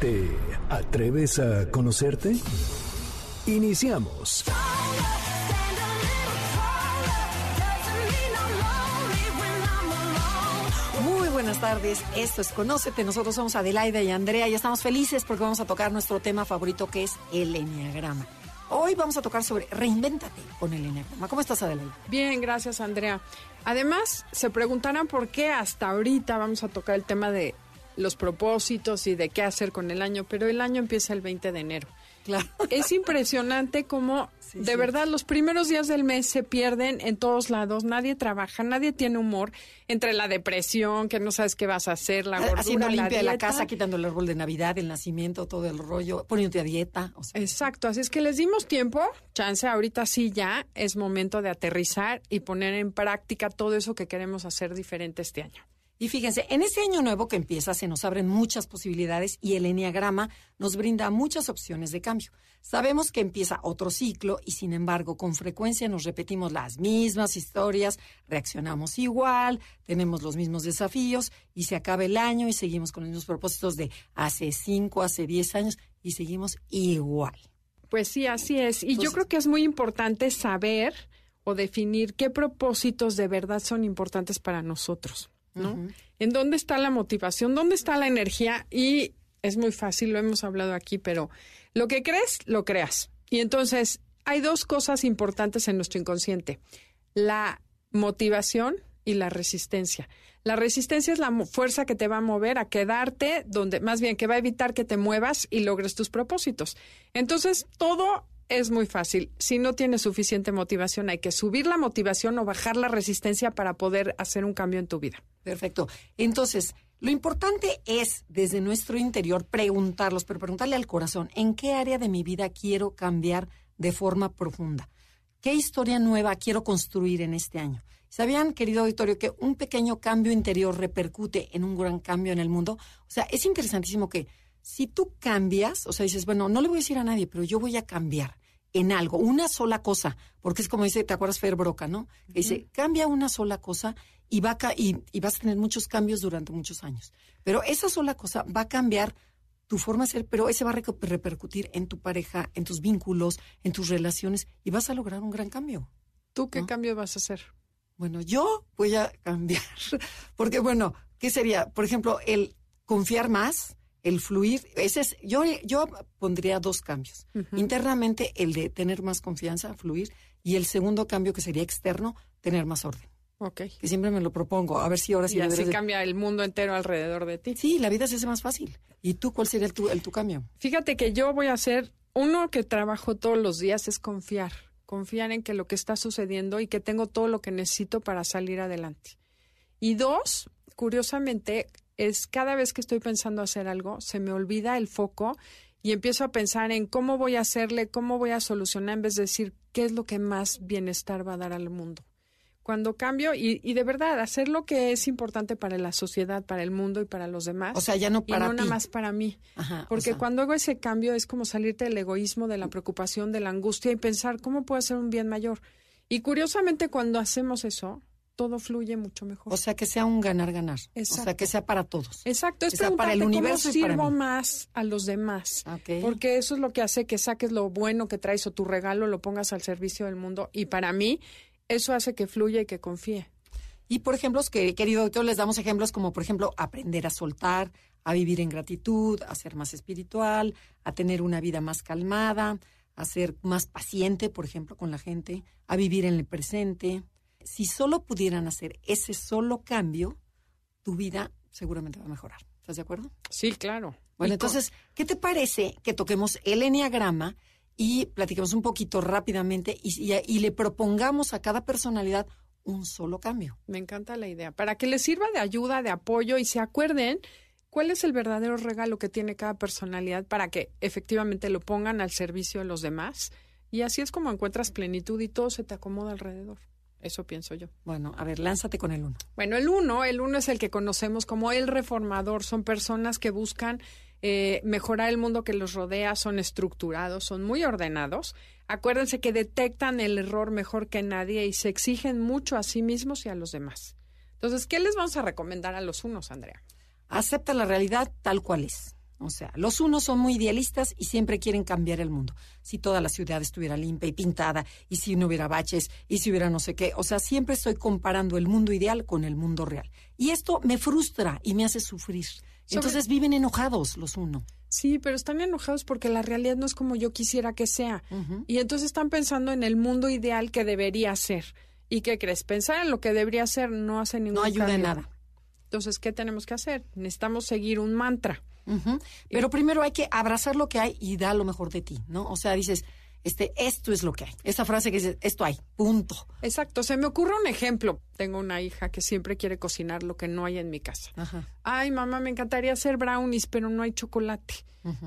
¿Te atreves a conocerte? Iniciamos. Muy buenas tardes, esto es Conócete, nosotros somos Adelaida y Andrea y estamos felices porque vamos a tocar nuestro tema favorito que es el Enneagrama. Hoy vamos a tocar sobre reinvéntate con el Enneagrama. ¿Cómo estás, Adelaida? Bien, gracias, Andrea. Además, se preguntarán por qué hasta ahorita vamos a tocar el tema de los propósitos y de qué hacer con el año, pero el año empieza el 20 de enero. Claro. Es impresionante cómo Sí, de sí. verdad los primeros días del mes se pierden en todos lados, nadie trabaja, nadie tiene humor, entre la depresión, que no sabes qué vas a hacer, la gordura, Haciendo limpia la dieta. casa, quitando el árbol de Navidad, el nacimiento, todo el rollo, poniéndote a dieta. O sea, Exacto, así es que les dimos tiempo, chance, ahorita sí ya es momento de aterrizar y poner en práctica todo eso que queremos hacer diferente este año. Y fíjense, en este año nuevo que empieza se nos abren muchas posibilidades y el Enneagrama nos brinda muchas opciones de cambio. Sabemos que empieza otro ciclo y sin embargo con frecuencia nos repetimos las mismas historias, reaccionamos igual, tenemos los mismos desafíos y se acaba el año y seguimos con los mismos propósitos de hace cinco, hace diez años y seguimos igual. Pues sí, así es. Y yo creo que es muy importante saber o definir qué propósitos de verdad son importantes para nosotros, ¿no? ¿En dónde está la motivación? ¿Dónde está la energía? Y es muy fácil, lo hemos hablado aquí, pero lo que crees, lo creas. Y entonces hay dos cosas importantes en nuestro inconsciente. La motivación y la resistencia. La resistencia es la fuerza que te va a mover a quedarte donde, más bien que va a evitar que te muevas y logres tus propósitos. Entonces, todo es muy fácil. Si no tienes suficiente motivación, hay que subir la motivación o bajar la resistencia para poder hacer un cambio en tu vida. Perfecto. Entonces, lo importante es desde nuestro interior preguntarlos, pero preguntarle al corazón, ¿en qué área de mi vida quiero cambiar de forma profunda? ¿Qué historia nueva quiero construir en este año? ¿Sabían, querido auditorio, que un pequeño cambio interior repercute en un gran cambio en el mundo? O sea, es interesantísimo que si tú cambias, o sea, dices, bueno, no le voy a decir a nadie, pero yo voy a cambiar en algo, una sola cosa, porque es como dice, ¿te acuerdas Fer Broca, no? Que dice, cambia una sola cosa y, va a y, y vas a tener muchos cambios durante muchos años. Pero esa sola cosa va a cambiar tu forma de ser, pero ese va a repercutir en tu pareja, en tus vínculos, en tus relaciones y vas a lograr un gran cambio. ¿Tú qué ¿No? cambio vas a hacer? Bueno, yo voy a cambiar, porque bueno, ¿qué sería? Por ejemplo, el confiar más, el fluir, ese es, yo, yo pondría dos cambios. Internamente, el de tener más confianza, fluir, y el segundo cambio que sería externo, tener más orden. Ok. Que siempre me lo propongo, a ver si ahora sí Y así de- cambia el mundo entero alrededor de ti. Sí, la vida se hace más fácil. ¿Y tú cuál sería el tu, el tu cambio? Fíjate que yo voy a hacer, uno que trabajo todos los días es confiar, confiar en que lo que está sucediendo y que tengo todo lo que necesito para salir adelante. Y dos, curiosamente, es cada vez que estoy pensando hacer algo, se me olvida el foco y empiezo a pensar en cómo voy a hacerle, cómo voy a solucionar, en vez de decir qué es lo que más bienestar va a dar al mundo. Cuando cambio, y, y de verdad, hacer lo que es importante para la sociedad, para el mundo y para los demás. O sea, ya no y para no ti. nada más para mí. Ajá, o Porque sea, cuando hago ese cambio es como salirte del egoísmo, de la preocupación, de la angustia y pensar cómo puedo hacer un bien mayor. Y curiosamente cuando hacemos eso, todo fluye mucho mejor. O sea, que sea un ganar-ganar. O sea, que sea para todos. Exacto, es sea, para el universo cómo y para sirvo mí. más a los demás. Porque eso es lo que hace que saques lo bueno que traes o tu regalo lo pongas al servicio del mundo. Y para mí, eso hace que fluya y que confíe. Y por ejemplo, que, querido doctor, les damos ejemplos como, por ejemplo, aprender a soltar, a vivir en gratitud, a ser más espiritual, a tener una vida más calmada, a ser más paciente, por ejemplo, con la gente, a vivir en el presente. Si solo pudieran hacer ese solo cambio, tu vida seguramente va a mejorar. ¿Estás de acuerdo? Sí, claro. Bueno, entonces, ¿qué te parece que toquemos el enneagrama y platiquemos un poquito rápidamente y, y- y le propongamos a cada personalidad un solo cambio? Me encanta la idea. Para que les sirva de ayuda, de apoyo y se acuerden cuál es el verdadero regalo que tiene cada personalidad para que efectivamente lo pongan al servicio de los demás. Y así es como encuentras plenitud y todo se te acomoda alrededor. Eso pienso yo. Bueno, a ver, lánzate con el uno. Bueno, el uno, el uno es el que conocemos como el reformador. Son personas que buscan eh, mejorar el mundo que los rodea, son estructurados, son muy ordenados. Acuérdense que detectan el error mejor que nadie y se exigen mucho a sí mismos y a los demás. Entonces, ¿qué les vamos a recomendar a los unos, Andrea? Acepta la realidad tal cual es. O sea, los unos son muy idealistas y siempre quieren cambiar el mundo. Si toda la ciudad estuviera limpia y pintada, y si no hubiera baches, y si hubiera no sé qué. O sea, siempre estoy comparando el mundo ideal con el mundo real. Y esto me frustra y me hace sufrir. Entonces viven enojados los unos. Sí, pero están enojados porque la realidad no es como yo quisiera que sea. Y entonces están pensando en el mundo ideal que debería ser. ¿Y qué crees? Pensar en lo que debería ser no hace ningún No ayuda en nada. Entonces, ¿qué tenemos que hacer? Necesitamos seguir un mantra. Pero primero hay que abrazar lo que hay y dar lo mejor de ti, ¿no? O sea, dices, este, esto es lo que hay. Esa frase que dice, esto hay, punto. Exacto. Se me ocurre un ejemplo. Tengo una hija que siempre quiere cocinar lo que no hay en mi casa. Ay, mamá, me encantaría hacer brownies, pero no hay chocolate.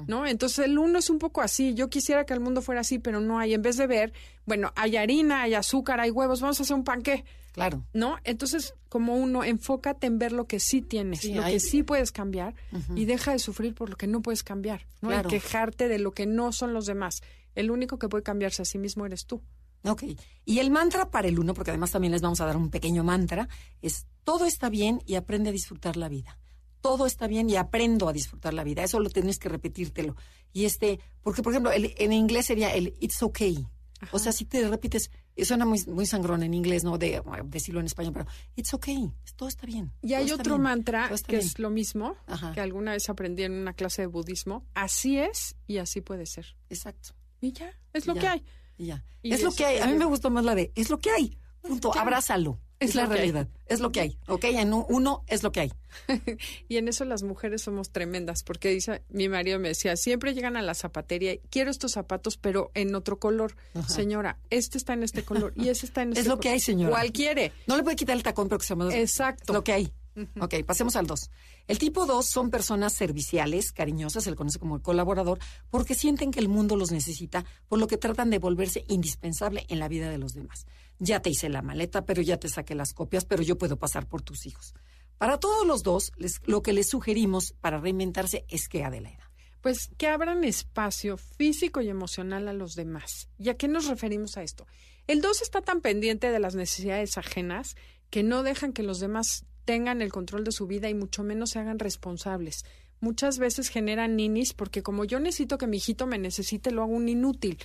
¿No? Entonces el uno es un poco así. Yo quisiera que el mundo fuera así, pero no hay. En vez de ver, bueno, hay harina, hay azúcar, hay huevos, vamos a hacer un panqué. Claro. ¿No? Entonces, como uno, enfócate en ver lo que sí tienes, lo que sí puedes cambiar y deja de sufrir por lo que no puedes cambiar, ¿no? Y quejarte de lo que no son los demás. El único que puede cambiarse a sí mismo eres tú. Ok. Y el mantra para el uno, porque además también les vamos a dar un pequeño mantra, es todo está bien y aprende a disfrutar la vida. Todo está bien y aprendo a disfrutar la vida. Eso lo tienes que repetírtelo. Y este, porque por ejemplo, en inglés sería el it's okay. O sea, si te repites, suena muy, muy sangrón en inglés, ¿no? De decirlo en español, pero it's okay, todo está bien. Y hay otro mantra que es lo mismo, que alguna vez aprendí en una clase de budismo. Así es y así puede ser. Exacto. Y ya, es lo que hay. Y ya. es lo que hay. A mí me gustó más la de, es lo que hay. Punto. Abrázalo. Es, la realidad, es lo que hay, ¿ok? En uno es lo que hay. y en eso las mujeres somos tremendas, porque dice, mi marido me decía, siempre llegan a la zapatería, quiero estos zapatos, pero en otro color. Señora, este está en este color y ese está en este Es lo que hay, señora. ¿Cuál quiere? No le puede quitar el tacón, pero que se llama... Exacto. Lo que hay. Ok, pasemos al 2. El tipo 2 son personas serviciales, cariñosas, se le conoce como el colaborador, porque sienten que el mundo los necesita, por lo que tratan de volverse indispensable en la vida de los demás. Ya te hice la maleta, pero ya te saqué las copias, pero yo puedo pasar por tus hijos. Para todos los dos, lo que les sugerimos para reinventarse es que Adelaida. Pues que abran espacio físico y emocional a los demás. ¿Y a qué nos referimos a esto? El 2 está tan pendiente de las necesidades ajenas que no dejan que los demás tengan el control de su vida y mucho menos se hagan responsables. Muchas veces generan ninis porque como yo necesito que mi hijito me necesite, lo hago un inútil.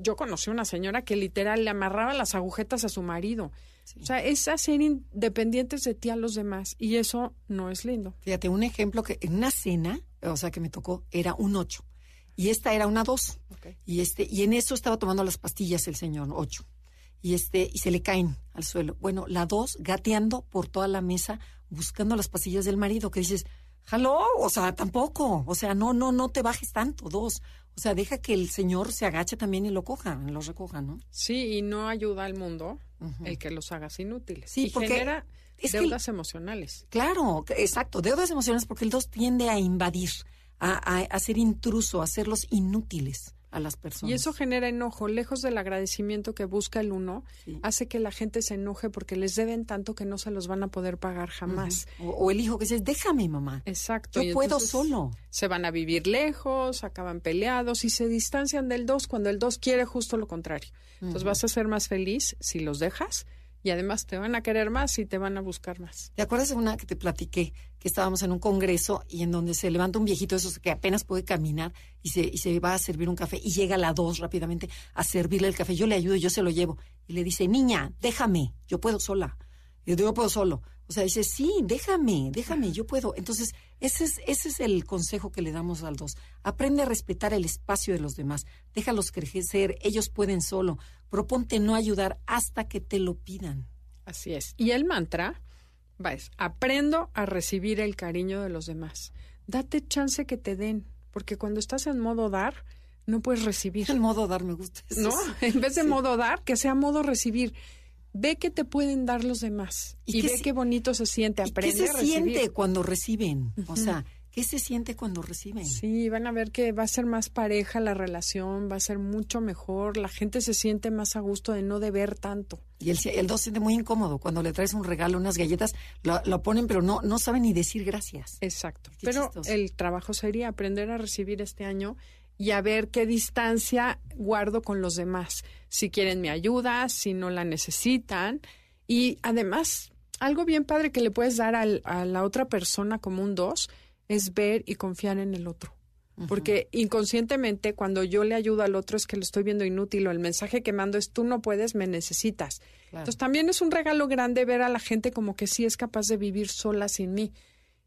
Yo conocí una señora que literal le amarraba las agujetas a su marido. O sea, es hacer independientes de ti a los demás y eso no es lindo. Fíjate, un ejemplo que en una cena, o sea, que me tocó, era un ocho y esta era una dos. Y este y en eso estaba tomando las pastillas el señor ocho y este y se le caen al suelo. Bueno, la dos gateando por toda la mesa buscando las pasillas del marido que dices, "Jaló, o sea, tampoco, o sea, no no no te bajes tanto, dos. O sea, deja que el señor se agache también y lo coja, lo recoja, ¿no? Sí, y no ayuda al mundo el que los hagas inútiles. Sí, porque genera deudas emocionales. Claro, exacto, deudas emocionales porque el dos tiende a invadir, a, a, a ser intruso, a hacerlos inútiles a las personas. Y eso genera enojo, lejos del agradecimiento que busca el uno, hace que la gente se enoje porque les deben tanto que no se los van a poder pagar jamás. o, el hijo que dice, déjame mamá. Exacto. Yo puedo solo. Se van a vivir lejos, acaban peleados y se distancian del dos cuando el dos quiere justo lo contrario. Entonces vas a ser más feliz si los dejas y además te van a querer más y te van a buscar más. ¿Te acuerdas de una que te platiqué? Que estábamos en un congreso y en donde se levanta un viejito de esos que apenas puede caminar y se, y se va a servir un café y llega a la dos rápidamente a servirle el café. Yo le ayudo yo se lo llevo. Y le dice, niña, déjame, yo puedo sola. Y yo digo, puedo solo. O sea, dice, sí, déjame, déjame, yo puedo. Entonces, ese es, ese es el consejo que le damos al dos. Aprende a respetar el espacio de los demás. Déjalos crecer, ellos pueden solo. Proponte no ayudar hasta que te lo pidan. Así es. Y el mantra va es, aprendo a recibir el cariño de los demás. Date chance que te den, porque cuando estás en modo dar, no puedes recibir. El modo dar me gusta. ¿No? En vez de modo dar, que sea modo recibir ve que te pueden dar los demás y, ve qué bonito se siente, aprende ¿y qué se siente cuando reciben? O sea, ¿Qué se siente cuando reciben? Sí, van a ver que va a ser más pareja la relación, va a ser mucho mejor, la gente se siente más a gusto de no deber tanto. Y el, el dos se siente muy incómodo cuando le traes un regalo, unas galletas, lo, lo ponen, pero no, no saben ni decir gracias. Exacto. pero el trabajo sería aprender a recibir este año y a ver qué distancia guardo con los demás. Si quieren mi ayuda, si no la necesitan. Y además, algo bien padre que le puedes dar al, a la otra persona como un dos es ver y confiar en el otro. Porque inconscientemente cuando yo le ayudo al otro es que lo estoy viendo inútil o el mensaje que mando es tú no puedes, me necesitas. Entonces también es un regalo grande ver a la gente como que sí es capaz de vivir sola sin mí.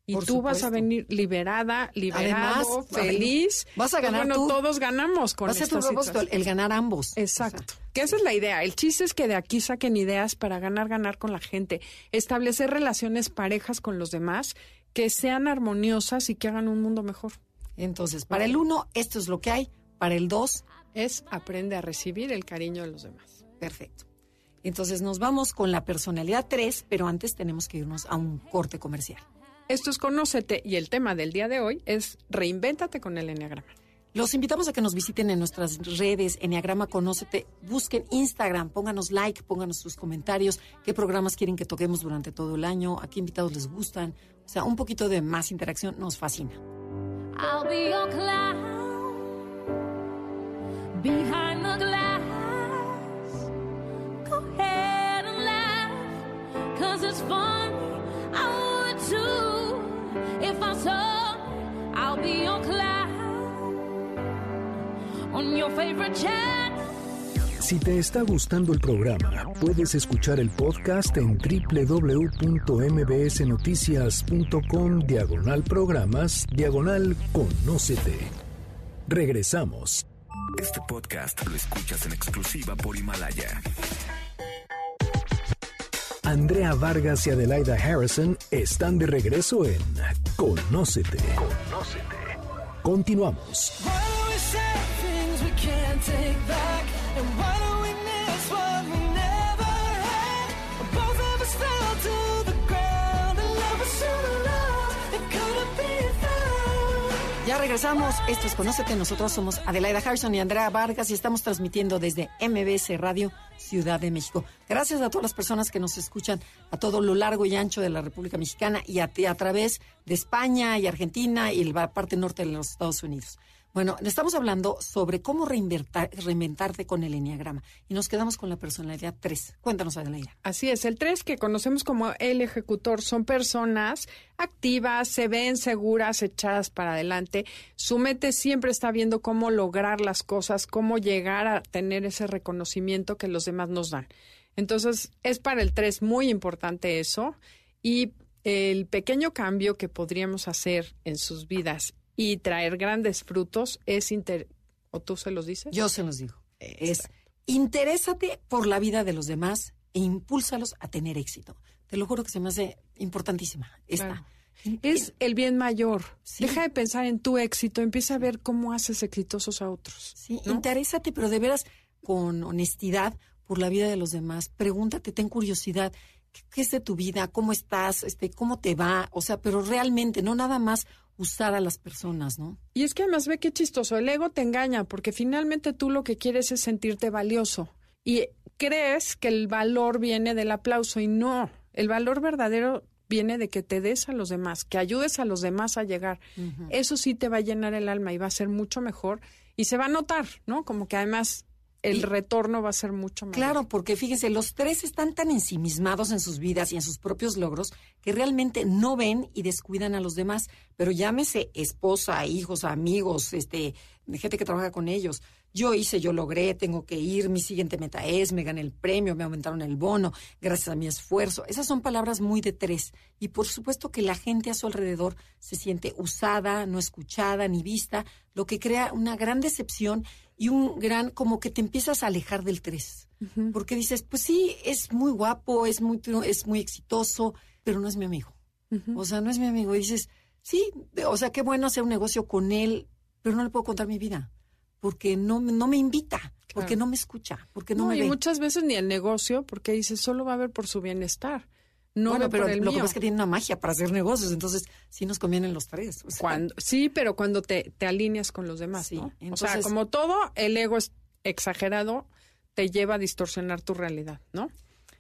Y tú vas a venir liberada, liberado, feliz. Vas a ganar bueno, todos ganamos con Va a ser tu propósito, el, ganar ambos. Exacto. que esa es la idea. El chiste es que de aquí saquen ideas para ganar, ganar con la gente. Establecer relaciones parejas con los demás que sean armoniosas y que hagan un mundo mejor. Entonces, para el uno, esto es lo que hay. Para el dos, es aprende a recibir el cariño de los demás. Perfecto. Entonces nos vamos con la personalidad 3, pero antes tenemos que irnos a un corte comercial. Esto es Conócete y el tema del día de hoy es Reinvéntate con el Enneagrama. Los invitamos a que nos visiten en nuestras redes, Enneagrama Conócete, busquen Instagram, pónganos like, pónganos sus comentarios, qué programas quieren que toquemos durante todo el año, a qué invitados les gustan. O sea, un poquito de más interacción nos fascina. I'll be your cloud behind the glass. Go ahead and laugh, cause it's funny. Your. Si te está gustando el programa, puedes escuchar el podcast en www.mbsnoticias.com diagonal programas diagonal conócete. Regresamos. Este podcast lo escuchas en exclusiva por Himalaya. Andrea Vargas y Adelaida Harrison están de regreso en Conócete. Conócete. Continuamos. Regresamos. Esto es Conócete. Nosotros somos Adelaida Harrison y Andrea Vargas y estamos transmitiendo desde MBS Radio Ciudad de México. Gracias a todas las personas que nos escuchan a todo lo largo y ancho de la República Mexicana y a través de España y Argentina y la parte norte de los Estados Unidos. Bueno, estamos hablando sobre cómo reinventarte con el Enneagrama y nos quedamos con la personalidad 3. Cuéntanos, Adelaida. Así es, el 3 que conocemos como el ejecutor son personas activas, se ven seguras, echadas para adelante. Su mente siempre está viendo cómo lograr las cosas, cómo llegar a tener ese reconocimiento que los demás nos dan. Entonces, es para el 3 muy importante eso y el pequeño cambio que podríamos hacer en sus vidas y traer grandes frutos es inter o tú se los dices? Yo se los digo. Es interésate por la vida de los demás e impúlsalos a tener éxito. Te lo juro que se me hace importantísima esta. Es el bien mayor. Deja de pensar en tu éxito, empieza a ver cómo haces exitosos a otros. Sí, interésate, pero de veras con honestidad por la vida de los demás. Pregúntate, ten curiosidad. ¿Qué, es de tu vida? ¿Cómo estás? Este, ¿Cómo te va? O sea, pero realmente, no nada más usar a las personas, ¿no? Y es que además ve qué chistoso, el ego te engaña porque finalmente tú lo que quieres es sentirte valioso y crees que el valor viene del aplauso y no, el valor verdadero viene de que te des a los demás, que ayudes a los demás a llegar. Eso sí te va a llenar el alma y va a ser mucho mejor y se va a notar, ¿no? Como que además el retorno va a ser mucho mejor. Claro, porque fíjense, los tres están tan ensimismados en sus vidas y en sus propios logros que realmente no ven y descuidan a los demás. Pero llámese esposa, hijos, amigos, este, gente que trabaja con ellos. Yo hice, yo logré, tengo que ir, mi siguiente meta es, me gané el premio, me aumentaron el bono, gracias a mi esfuerzo. Esas son palabras muy de tres. Y por supuesto que la gente a su alrededor se siente usada, no escuchada ni vista, lo que crea una gran decepción y un gran, como que te empiezas a alejar del tres. Porque dices, pues sí, es muy guapo, es muy, es muy exitoso, pero no es mi amigo. O sea, no es mi amigo. Y dices, sí, o sea, qué bueno hacer un negocio con él, pero no le puedo contar mi vida. Porque no, no me invita, porque no me escucha, porque no, me y muchas veces ni el negocio, porque dices, solo va a ver por su bienestar. no bueno, pero por el lo que pasa es que tiene una magia para hacer negocios, entonces sí nos convienen los tres. o sea, Cuando, sí, pero cuando te, te alineas con los demás, Sí, ¿no? o sea, entonces- como todo, el ego es exagerado te lleva a distorsionar tu realidad, ¿no?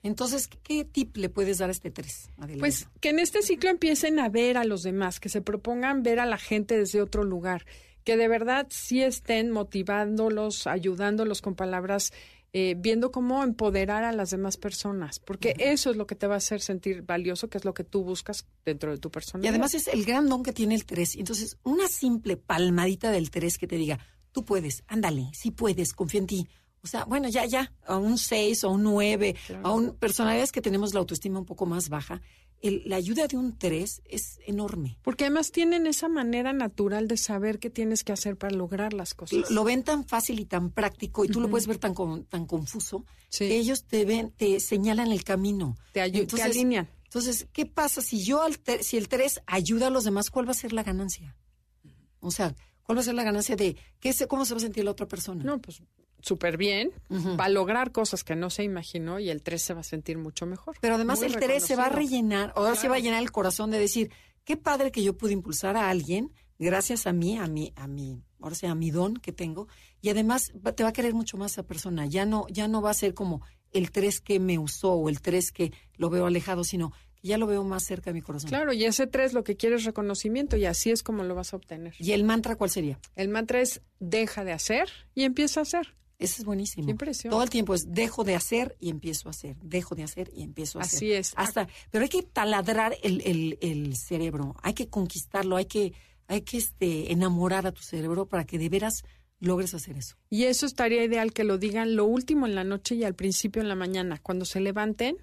Entonces, ¿qué, tip le puedes dar a este tres? Adelaida? Pues que en este ciclo empiecen a ver a los demás, que se propongan ver a la gente desde otro lugar, que de verdad sí estén motivándolos, ayudándolos con palabras, eh, viendo cómo empoderar a las demás personas, porque eso es lo que te va a hacer sentir valioso, que es lo que tú buscas dentro de tu persona. Y además es el gran don que tiene el 3. Entonces, una simple palmadita del 3 que te diga, tú puedes, ándale, sí puedes, confía en ti. O sea, bueno, ya, ya, a un 6 o un 9, a un, personalidades que tenemos la autoestima un poco más baja, el- la ayuda de un 3 es enorme. Porque además tienen esa manera natural de saber qué tienes que hacer para lograr las cosas. lo ven tan fácil y tan práctico y tú lo puedes ver tan, con- tan confuso Sí. que ellos te ven, te señalan el camino. Te ayu- te alinean. Entonces, ¿qué pasa si yo, al si el 3 ayuda a los demás, cuál va a ser la ganancia? O sea, ¿cuál va a ser la ganancia de qué se, cómo se va a sentir la otra persona? No, pues súper bien, va a lograr cosas que no se imaginó y el 3 se va a sentir mucho mejor. Pero además Muy el 3 se va a rellenar, ahora se va a llenar el corazón de decir, qué padre que yo pude impulsar a alguien gracias a mí, a mí, a mí, ahora sea a mi don que tengo, y además te va a querer mucho más esa persona. Ya no, ya no va a ser como el 3 que me usó o el 3 que lo veo alejado, sino que ya lo veo más cerca de mi corazón. Claro, y ese 3 lo que quiere es reconocimiento y así es como lo vas a obtener. ¿Y el mantra cuál sería? El mantra es deja de hacer y empieza a hacer. Ese es buenísimo. Qué impresión. Todo el tiempo es dejo de hacer y empiezo a hacer, dejo de hacer y empiezo a hacer. Así es. Hasta, pero hay que taladrar el, el, el cerebro, hay que conquistarlo, hay que, hay que este, enamorar a tu cerebro para que de veras logres hacer eso. Y eso estaría ideal que lo digan lo último en la noche y al principio en la mañana, cuando se levanten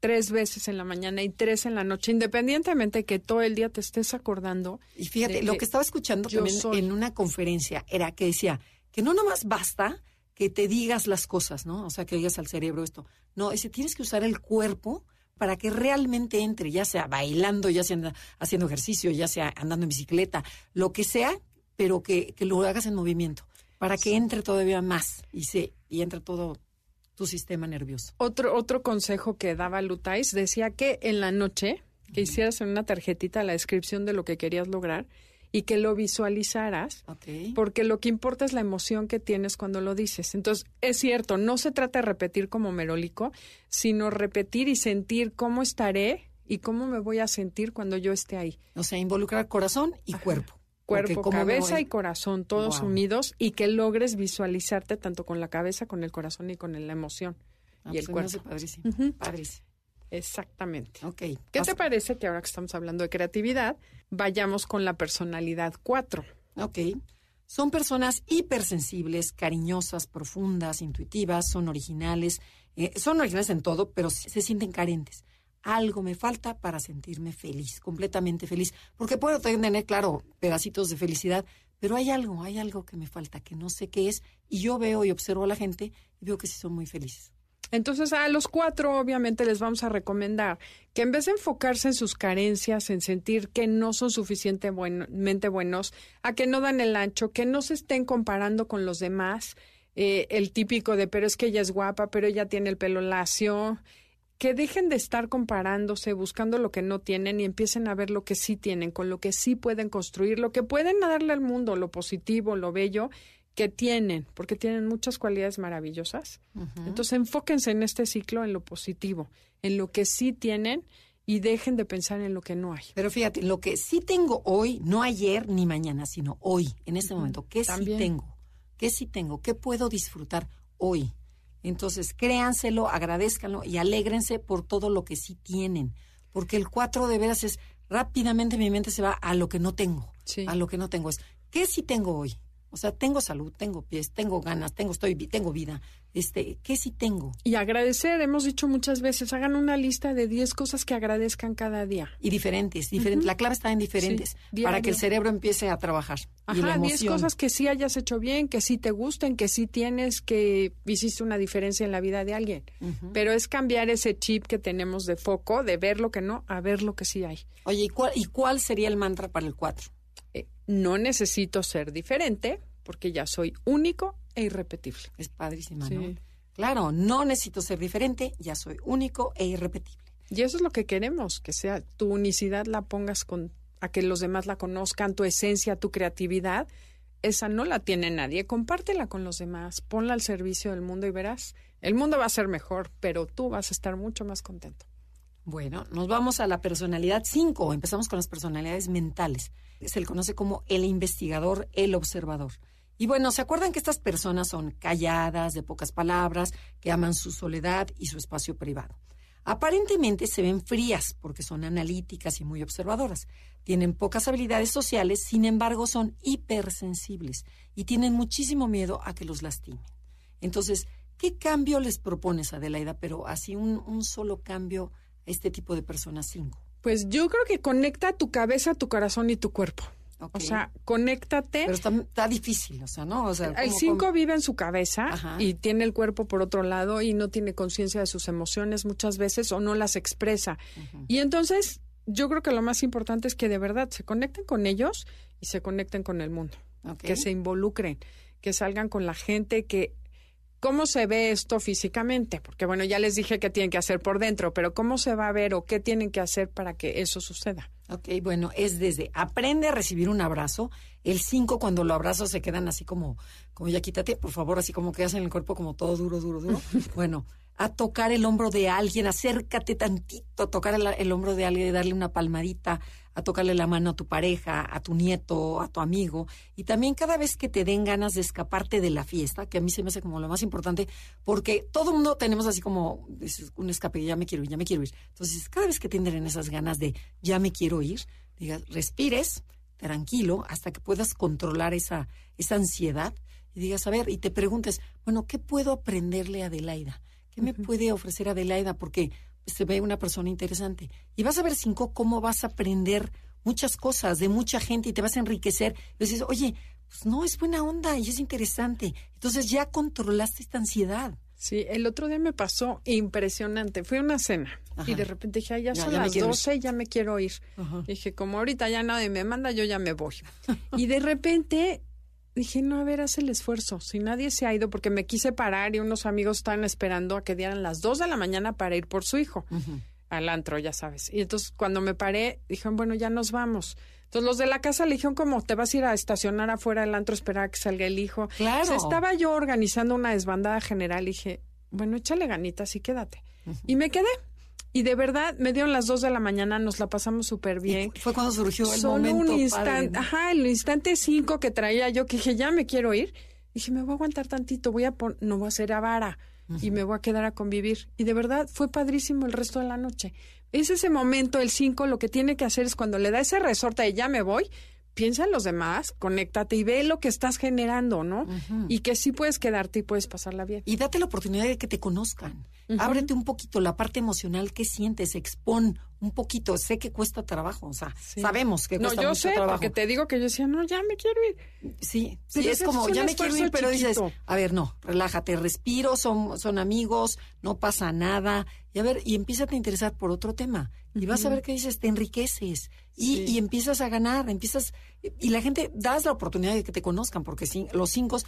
tres veces en la mañana y tres en la noche, independientemente que todo el día te estés acordando. Y fíjate, lo que que estaba escuchando también soy. en una conferencia era que decía que no nomás basta que te digas las cosas, ¿no? O sea, que digas al cerebro esto. No, ese tienes que usar el cuerpo para que realmente entre, ya sea bailando, ya sea haciendo ejercicio, ya sea andando en bicicleta, lo que sea, pero que, que lo hagas en movimiento, para que entre todavía más y se y entre todo tu sistema nervioso. Otro, otro consejo que daba Lutais decía que en la noche que hicieras en una tarjetita la descripción de lo que querías lograr y que lo visualizaras, porque lo que importa es la emoción que tienes cuando lo dices. Entonces, es cierto, no se trata de repetir como merólico, sino repetir y sentir cómo estaré y cómo me voy a sentir cuando yo esté ahí. O sea, involucrar corazón y cuerpo. Cuerpo, cabeza y corazón, todos Wow. unidos y que logres visualizarte tanto con la cabeza, con el corazón y con la emoción Ah, y el pues, cuerpo. Padrísimo. Ujú. Padrísimo. Exactamente. Ok. ¿Qué te parece que ahora que estamos hablando de creatividad, vayamos con la personalidad 4? Ok. Son personas hipersensibles, cariñosas, profundas, intuitivas, son originales. eh, son originales en todo, pero se sienten carentes. Algo me falta para sentirme feliz, completamente feliz. Porque puedo tener, claro, pedacitos de felicidad, pero hay algo, hay algo que me falta, que no sé qué es. Y yo veo y observo a la gente y veo que sí son muy felices. Entonces, a los cuatro, obviamente, les vamos a recomendar que en vez de enfocarse en sus carencias, en sentir que no son suficientemente buenos, a que no dan el ancho, que no se estén comparando con los demás, eh, el típico de, pero es que ella es guapa, pero ella tiene el pelo lacio, que dejen de estar comparándose, buscando lo que no tienen y empiecen a ver lo que sí tienen, con lo que sí pueden construir, lo que pueden darle al mundo, lo positivo, lo bello que tienen, porque tienen muchas cualidades maravillosas. Entonces enfóquense en este ciclo en lo positivo, en lo que sí tienen y dejen de pensar en lo que no hay. Pero fíjate, lo que sí tengo hoy, no ayer ni mañana, sino hoy, en este momento, ¿qué También. sí tengo? ¿Qué sí tengo? ¿Qué puedo disfrutar hoy? Entonces, créanselo, agradezcanlo y alégrense por todo lo que sí tienen. Porque el cuatro de veras es, rápidamente mi mente se va a lo que no tengo. Sí. A lo que no tengo es, ¿qué sí tengo hoy? O sea, tengo salud, tengo pies, tengo ganas, tengo, estoy, tengo vida. Este, ¿qué sí tengo? Y agradecer, hemos dicho muchas veces, hagan una lista de 10 cosas que agradezcan cada día. Y diferentes, diferentes. La clave está en diferentes, Sí, para que el cerebro empiece a trabajar. Ajá, 10 emoción. cosas que sí hayas hecho bien, que sí te gusten, que sí tienes, que hiciste una diferencia en la vida de alguien. Pero es cambiar ese chip que tenemos de foco, de ver lo que no, a ver lo que sí hay. Oye, ¿y cuál, ¿y cuál sería el mantra para el 4? Eh, no necesito ser diferente porque ya soy único e irrepetible. Es padrísima, Sí. ¿no? Claro, no necesito ser diferente, ya soy único e irrepetible. Y eso es lo que queremos, que sea tu unicidad la pongas con a que los demás la conozcan, tu esencia, tu creatividad. Esa no la tiene nadie. Compártela con los demás, ponla al servicio del mundo y verás, el mundo va a ser mejor, pero tú vas a estar mucho más contento. Bueno, nos vamos a la personalidad 5. Empezamos con las personalidades mentales. Se le conoce como el investigador, el observador. Y bueno, ¿se acuerdan que estas personas son calladas, de pocas palabras, que aman su soledad y su espacio privado? Aparentemente se ven frías porque son analíticas y muy observadoras. Tienen pocas habilidades sociales, sin embargo son hipersensibles y tienen muchísimo miedo a que los lastimen. Entonces, ¿qué cambio les propones, Adelaida? Pero así un, un solo cambio a este tipo de personas cinco. Pues yo creo que conecta tu cabeza, tu corazón y tu cuerpo. O sea, conéctate. Pero está, difícil, o sea, ¿no? O sea, el 5 vive en su cabeza y tiene el cuerpo por otro lado y no tiene conciencia de sus emociones muchas veces o no las expresa. Y entonces, yo creo que lo más importante es que de verdad se conecten con ellos y se conecten con el mundo. Que se involucren, que salgan con la gente, que ¿Cómo se ve esto físicamente? Porque bueno, ya les dije qué tienen que hacer por dentro, pero ¿cómo se va a ver o qué tienen que hacer para que eso suceda? Ok, bueno, es desde aprende a recibir un abrazo. El 5, cuando lo abrazo, se quedan así como, como ya quítate, por favor, así como que hacen el cuerpo como todo duro, duro, duro. bueno, a tocar el hombro de alguien, acércate tantito a tocar el, hombro de alguien, darle una palmadita, a tocarle la mano a tu pareja, a tu nieto, a tu amigo. Y también cada vez que te den ganas de escaparte de la fiesta, que a mí se me hace como lo más importante, porque todo el mundo tenemos así como un escape, ya me quiero ir, ya me quiero ir. Entonces, cada vez que tienen esas ganas de ya me quiero ir, digas, respires tranquilo hasta que puedas controlar esa, esa ansiedad y digas, a ver, y te preguntes, bueno, ¿qué puedo aprenderle a Adelaida? ¿Qué me puede ofrecer Adelaida? Porque se ve una persona interesante. Y vas a ver, cinco, cómo vas a aprender muchas cosas de mucha gente y te vas a enriquecer. Y dices, oye, pues no, es buena onda y es interesante. Entonces ya controlaste esta ansiedad. Sí, el otro día me pasó impresionante. Fui a una cena y de repente dije, ya, son las doce, ya me quiero ir. Dije, como ahorita ya nadie me manda, yo ya me voy. y de repente dije, no, a ver, haz el esfuerzo. Si nadie se ha ido, porque me quise parar y unos amigos estaban esperando a que dieran las dos de la mañana para ir por su hijo al antro, ya sabes. Y entonces cuando me paré, dijeron, bueno, ya nos vamos. Entonces los de la casa le dijeron, como te vas a ir a estacionar afuera del antro, esperar a que salga el hijo. Claro. estaba yo organizando una desbandada general y dije, bueno, échale ganitas y quédate. Y me quedé. Y de verdad, me dieron las dos de la mañana, nos la pasamos súper bien. fue cuando surgió el momento. un instante, ajá, el instante cinco que traía yo, que dije, ya me quiero ir. Dije, me voy a aguantar tantito, voy a no voy a hacer avara y me voy a quedar a convivir. Y de verdad fue padrísimo el resto de la noche. Es ese momento, el cinco, lo que tiene que hacer es cuando le da ese resorte de ya me voy, piensa en los demás, conéctate y ve lo que estás generando, ¿no? Y que sí puedes quedarte y puedes pasarla bien. Y date la oportunidad de que te conozcan. Ábrete un poquito la parte emocional, ¿qué sientes? Expon un poquito. Sé que cuesta trabajo, o sea, sabemos que cuesta no, yo sé, Porque te digo que yo decía, no, ya me quiero ir. Sí, sí, es como, ya me quiero ir, pero dices, a ver, no, relájate, respiro, son, son amigos, no pasa nada. Y a ver, y empieza a interesar por otro tema. Y vas a ver qué dices, te enriqueces. Y, y, empiezas a ganar, empiezas, y la gente, das la oportunidad de que te conozcan, porque los cinco,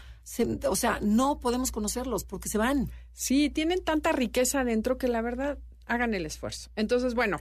o sea, no podemos conocerlos porque se van. Sí, tienen tanta riqueza adentro que la verdad hagan el esfuerzo. Entonces, bueno,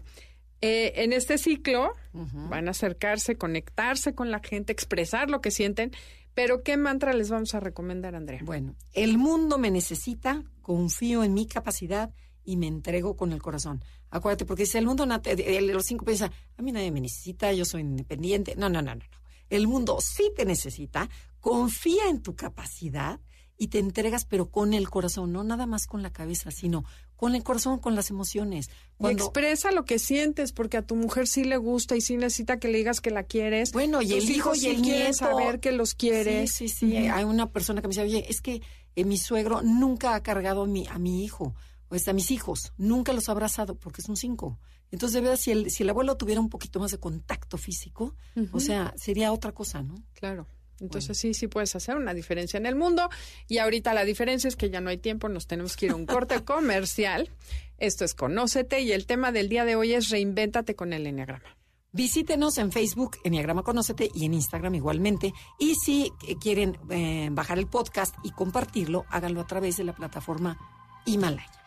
eh, en este ciclo van a acercarse, conectarse con la gente, expresar lo que sienten, pero ¿qué mantra les vamos a recomendar, Andrea? Bueno, el mundo me necesita, confío en mi capacidad y me entrego con el corazón. Acuérdate, porque si el mundo, los cinco piensan, a mí nadie me necesita, yo soy independiente. No, no, no, no, no. El mundo sí te necesita, confía en tu capacidad y te entregas, pero con el corazón, no nada más con la cabeza, sino con el corazón, con las emociones. Cuando... expresa lo que sientes, porque a tu mujer sí le gusta y sí necesita que le digas que la quieres. Bueno, y el hijo y el nieto. saber que los quieres. Sí, sí, sí. Hay una persona que me dice, oye, es que eh, mi suegro nunca ha cargado a mi, a mi hijo pues a mis hijos, nunca los ha abrazado porque es un cinco. Entonces, de verdad, si el, si el abuelo tuviera un poquito más de contacto físico, o sea, sería otra cosa, ¿no? Claro. Entonces sí, sí puedes hacer una diferencia en el mundo. Y ahorita la diferencia es que ya no hay tiempo, nos tenemos que ir a un corte comercial. Esto es Conócete y el tema del día de hoy es Reinvéntate con el Enneagrama. Visítenos en Facebook, Enneagrama Conócete, y en Instagram igualmente. Y si quieren eh, bajar el podcast y compartirlo, háganlo a través de la plataforma Himalaya.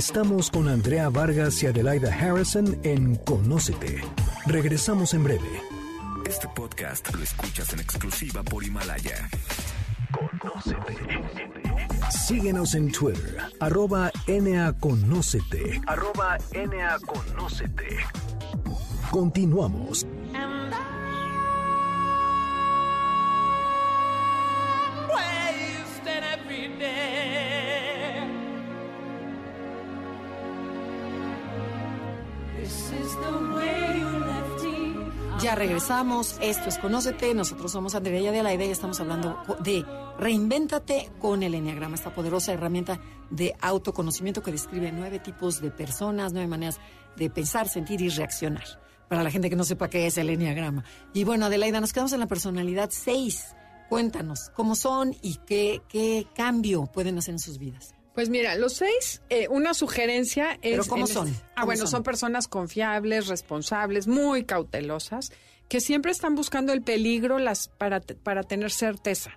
Estamos con Andrea Vargas y Adelaida Harrison en Conócete. Regresamos en breve. Este podcast lo escuchas en exclusiva por Himalaya. Conócete. Síguenos en Twitter, arroba NAConócete. Arroba NAConócete. Continuamos. Regresamos, esto es Conócete, nosotros somos Andrea y Adelaide y estamos hablando de Reinvéntate con el Enneagrama, esta poderosa herramienta de autoconocimiento que describe nueve tipos de personas, nueve maneras de pensar, sentir y reaccionar. Para la gente que no sepa qué es el Enneagrama. Y bueno, Adelaida, nos quedamos en la personalidad 6. Cuéntanos cómo son y qué, qué cambio pueden hacer en sus vidas. Pues mira, los seis, eh, una sugerencia es... ¿Pero cómo son? este- ah, ¿Cómo bueno, son? son? personas confiables, responsables, muy cautelosas, que siempre están buscando el peligro las, para, para tener certeza.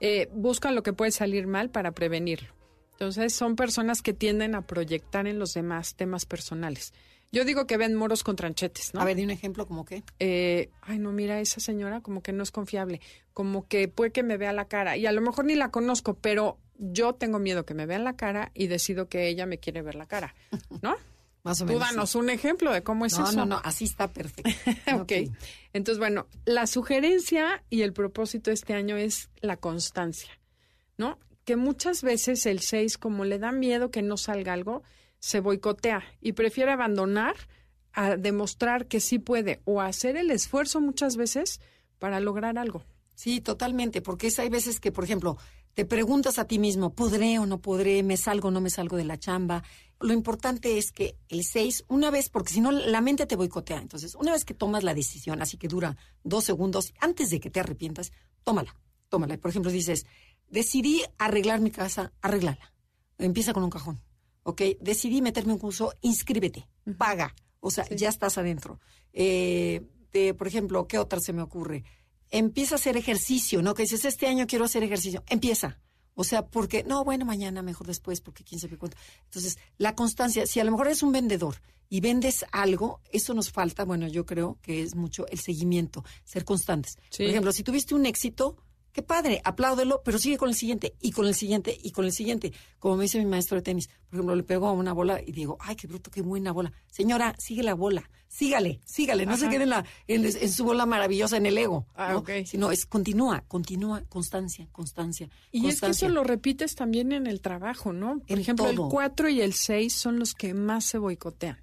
Eh, buscan lo que puede salir mal para prevenirlo. Entonces, son personas que tienden a proyectar en los demás temas personales. Yo digo que ven moros con tranchetes, ¿no? A ver, di un ejemplo como qué. eh, ay, no, mira, esa señora como que no es confiable, como que puede que me vea la cara y a lo mejor ni la conozco, pero yo tengo miedo que me vean la cara y decido que ella me quiere ver la cara, ¿no? Más o Tú menos. danos un ejemplo de cómo es No, eso. no, no, así está perfecto. ok. Entonces, bueno, la sugerencia y el propósito este año es la constancia, ¿no? Que muchas veces el 6, como le da miedo que no salga algo, se boicotea y prefiere abandonar a demostrar que sí puede o hacer el esfuerzo muchas veces para lograr algo. Sí, totalmente, porque es, hay veces que, por ejemplo, te preguntas a ti mismo, ¿podré o no podré? ¿Me salgo o no me salgo de la chamba? Lo importante es que el 6, una vez, porque si no, la mente te boicotea. Entonces, una vez que tomas la decisión, así que dura dos segundos, antes de que te arrepientas, tómala, tómala. Por ejemplo, dices, decidí arreglar mi casa, arréglala. Empieza con un cajón, ¿ok? Decidí meterme en un curso, inscríbete, paga. O sea, ya estás adentro. Eh, de, por ejemplo, ¿qué otra se me ocurre? Empieza a hacer ejercicio, ¿no? Que dices, este año quiero hacer ejercicio. Empieza. O sea, porque, no, bueno, mañana, mejor después, porque quién sabe cuánto. Entonces, la constancia, si a lo mejor eres un vendedor y vendes algo, eso nos falta, bueno, yo creo que es mucho el seguimiento, ser constantes. Sí. Por ejemplo, si tuviste un éxito, qué padre, apláudelo, pero sigue con el siguiente, y con el siguiente, y con el siguiente. Como me dice mi maestro de tenis, por ejemplo, le pegó a una bola y digo, ay, qué bruto, qué buena bola. Señora, sigue la bola, sígale, sígale, no se quede en, la, en, en su bola maravillosa en el ego. Ah, ¿no? ok. Sino es continúa, continúa, constancia, constancia. Y es que eso lo repites también en el trabajo, ¿no? Por En ejemplo, todo. el 4 y el 6 son los que más se boicotean.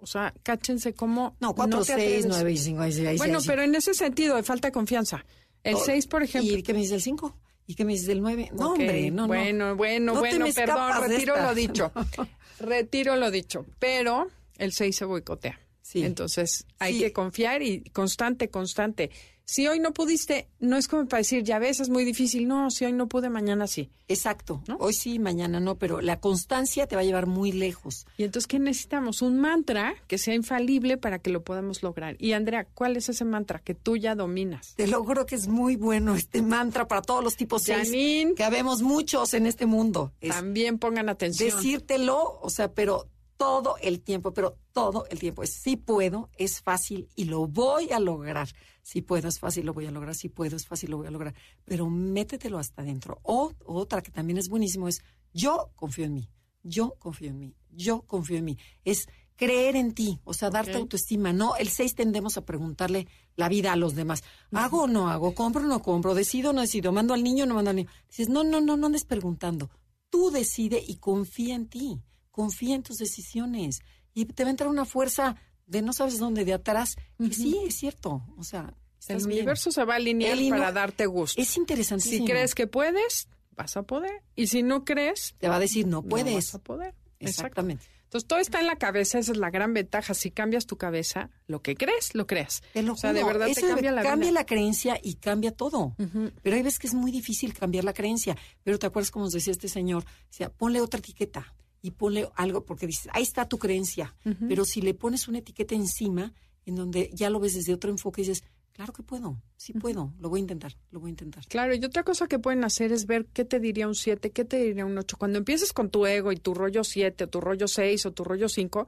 O sea, cáchense cómo... No, 4, te 6, atreves. 9 y 5. Bueno, pero en ese sentido, de falta de confianza. El 6, por ejemplo... ¿Y qué me dice del 5? ¿Y qué me dice del 9? No, Ok, hombre, no, no. Bueno, bueno, No bueno, perdón, retiro lo dicho. Retiro lo dicho. Pero el 6 se boicotea. Sí. Entonces hay Sí. que confiar y constante, constante. Si hoy no pudiste, no es como para decir, ya ves, es muy difícil. No, si hoy no pude, mañana sí. Exacto. ¿No? Hoy sí, mañana no, pero la constancia te va a llevar muy lejos. Y entonces, ¿qué necesitamos? Un mantra que sea infalible para que lo podamos lograr. Y Andrea, ¿cuál es ese mantra que tú ya dominas? Te lo juro que es muy bueno este mantra para todos los tipos 6, Janine. que habemos muchos en este mundo. Es También pongan atención. decírtelo, o sea, pero todo el tiempo, pero todo el tiempo. Es sí puedo, es fácil y lo voy a lograr. Si puedo, es fácil, lo voy a lograr. Si puedo, es fácil, lo voy a lograr. Pero métetelo hasta adentro. O otra que también es buenísimo es yo confío en mí. Yo confío en mí. Yo confío en mí. Es creer en ti, o sea, darte Ok. autoestima. No, el 6 tendemos a preguntarle la vida a los demás. ¿Hago o no hago? ¿Compro o no compro? ¿Decido o no decido? ¿Mando al niño o no mando al niño? Dices, no, no, no, no andes preguntando. Tú decide y confía en ti. Confía en tus decisiones. Y te va a entrar una fuerza de no sabes dónde, de atrás. que sí, es cierto. O sea, El bien. universo se va a alinear para darte gusto. Es interesantísimo. Si crees que puedes, vas a poder. Y si no crees, Te va a decir, no no puedes. vas a poder. Exacto. Exactamente. Entonces, todo está en la cabeza, esa es la gran ventaja. Si cambias tu cabeza, lo que crees, lo creas. Te lo o sea, de verdad te cambia la cambia vida. la creencia y cambia todo. Pero hay veces que es muy difícil cambiar la creencia. Pero te acuerdas como nos decía este señor, decía, ponle otra etiqueta y ponle algo, porque dices, ahí está tu creencia. Pero si le pones una etiqueta encima, en donde ya lo ves desde otro enfoque, dices, Claro que puedo, sí puedo, lo voy a intentar, lo voy a intentar. Claro, y otra cosa que pueden hacer es ver qué te diría un 7, qué te diría un 8. Cuando empieces con tu ego y tu rollo 7, o tu rollo 6 o tu rollo 5,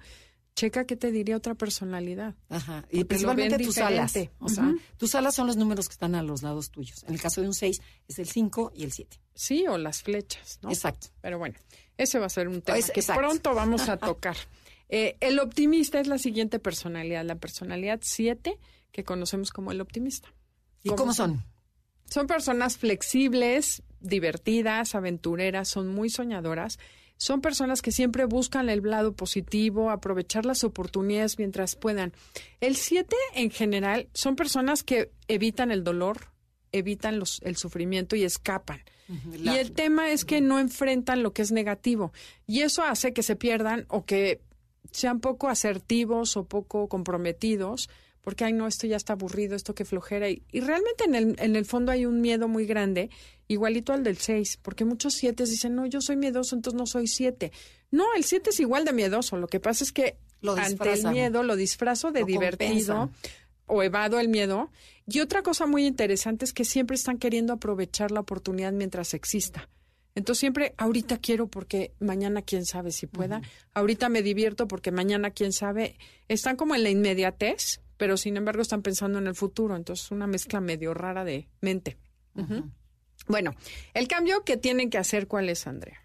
checa qué te diría otra personalidad. Ajá, y principalmente tus alas. O sea, tus alas son los números que están a los lados tuyos. En el caso de un 6 es el 5 y el 7. Sí, o las flechas, ¿no? Exacto. Pero bueno, ese va a ser un tema que pronto vamos a tocar. Eh, el optimista es la siguiente personalidad, la personalidad 7 que conocemos como el optimista. ¿Y cómo, son? Son personas flexibles, divertidas, aventureras, son muy soñadoras. Son personas que siempre buscan el lado positivo, aprovechar las oportunidades mientras puedan. El 7 en general son personas que evitan el dolor, evitan los, el sufrimiento y escapan. y el tema es que no enfrentan lo que es negativo. Y eso hace que se pierdan o que sean poco asertivos o poco comprometidos porque, ay, no, esto ya está aburrido, esto que flojera. Y, realmente en el, en el fondo hay un miedo muy grande, igualito al del 6, porque muchos 7 dicen, no, yo soy miedoso, entonces no soy 7. No, el 7 es igual de miedoso, lo que pasa es que ante el miedo lo disfrazo de divertido o evado el miedo. Y otra cosa muy interesante es que siempre están queriendo aprovechar la oportunidad mientras exista. Entonces siempre, ahorita quiero porque mañana quién sabe si pueda, ahorita me divierto porque mañana quién sabe, están como en la inmediatez, pero sin embargo están pensando en el futuro. Entonces, una mezcla medio rara de mente. Bueno, el cambio que tienen que hacer, ¿cuál es, Andrea?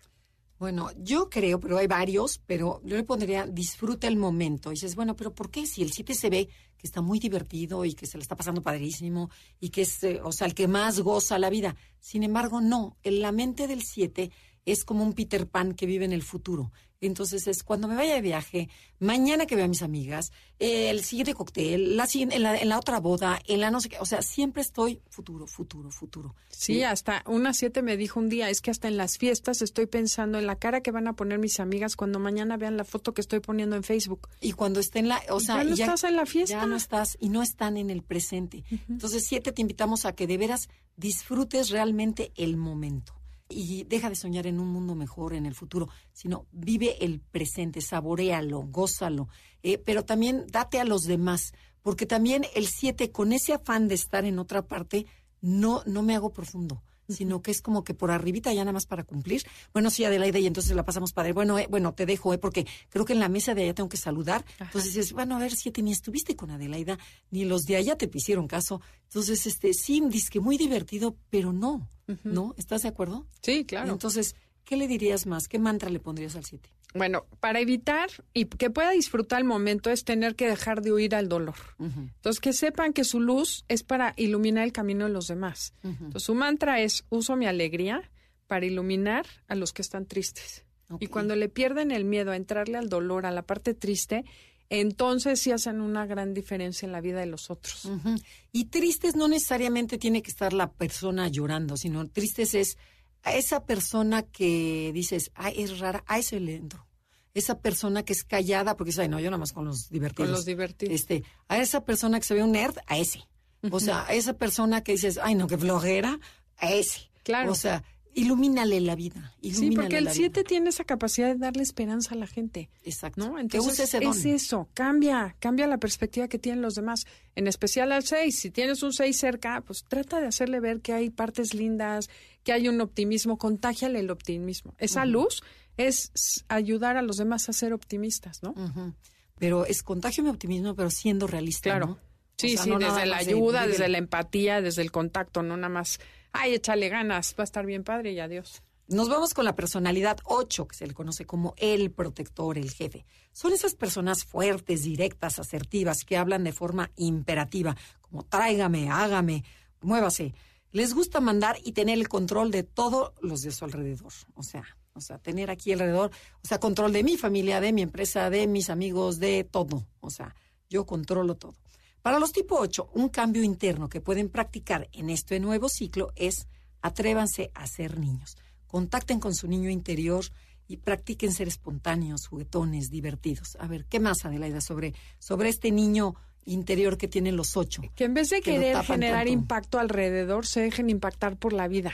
Bueno, yo creo, pero hay varios, pero yo le pondría disfruta el momento. Y dices, bueno, pero ¿por qué? Si el 7 se ve que está muy divertido y que se le está pasando padrísimo y que es, eh, o sea, el que más goza la vida. Sin embargo, no. En la mente del 7 es como un Peter Pan que vive en el futuro. Entonces es cuando me vaya de viaje, mañana que vea a mis amigas, el siguiente cóctel, la, en, la, en la otra boda, en la no sé qué, o sea, siempre estoy futuro, futuro, futuro. Sí, hasta una siete me dijo un día, es que hasta en las fiestas estoy pensando en la cara que van a poner mis amigas cuando mañana vean la foto que estoy poniendo en Facebook. Y cuando estén la, o sea, ya no estás en la fiesta. Ya no estás y no están en el presente. Entonces, siete te invitamos a que de veras disfrutes realmente el momento y deja de soñar en un mundo mejor en el futuro, sino vive el presente, saborealo, gózalo, eh, pero también date a los demás, porque también el 7 con ese afán de estar en otra parte, no, no me hago profundo sino que es como que por arribita ya nada más para cumplir. Bueno, sí, Adelaide, y entonces la pasamos padre. Bueno, eh, bueno, te dejo, eh, porque creo que en la mesa de allá tengo que saludar. Entonces dices, bueno, a ver, siete, ni estuviste con Adelaida, ni los de allá te hicieron caso. Entonces, este, sí, dice que muy divertido, pero no, ¿no? ¿Estás de acuerdo? Sí, claro. Entonces, ¿qué le dirías más? ¿Qué mantra le pondrías al siete? Bueno, para evitar y que pueda disfrutar el momento es tener que dejar de huir al dolor. Entonces, que sepan que su luz es para iluminar el camino de los demás. Entonces, su mantra es, uso mi alegría para iluminar a los que están tristes. Y cuando le pierden el miedo a entrarle al dolor, a la parte triste, entonces sí hacen una gran diferencia en la vida de los otros. Y tristes no necesariamente tiene que estar la persona llorando, sino tristes es a esa persona que dices, ay, es rara, a ese le entro. Esa persona que es callada, porque dice, ay, no, yo nada más con los divertidos. Con los divertidos. Este, a esa persona que se ve un nerd, a ese. O sea, a esa persona que dices, ay, no, qué flojera, a ese. Claro. O sea, ilumínale la vida. sí, porque el 7 tiene esa capacidad de darle esperanza a la gente. Exacto. ¿no? Entonces, es eso, cambia, cambia la perspectiva que tienen los demás, en especial al 6. Si tienes un 6 cerca, pues trata de hacerle ver que hay partes lindas, que hay un optimismo, contágiale el optimismo. Esa luz es ayudar a los demás a ser optimistas, ¿no? Pero es contagio mi optimismo, pero siendo realista. Claro. Sí, sí, desde la ayuda, desde la empatía, desde el contacto, no nada más ay, échale ganas, va a estar bien padre y adiós. Nos vamos con la personalidad 8, que se le conoce como el protector, el jefe. Son esas personas fuertes, directas, asertivas, que hablan de forma imperativa, como tráigame, hágame, muévase. Les gusta mandar y tener el control de todos los de su alrededor. O sea, o sea, tener aquí alrededor, o sea, control de mi familia, de mi empresa, de mis amigos, de todo. O sea, yo controlo todo. Para los tipo 8, un cambio interno que pueden practicar en este nuevo ciclo es atrévanse a ser niños. Contacten con su niño interior y practiquen ser espontáneos, juguetones, divertidos. A ver, ¿qué más, Adelaida, sobre, sobre este niño interior que tienen los ocho? Que en vez de querer generar impacto alrededor, se dejen impactar por la vida.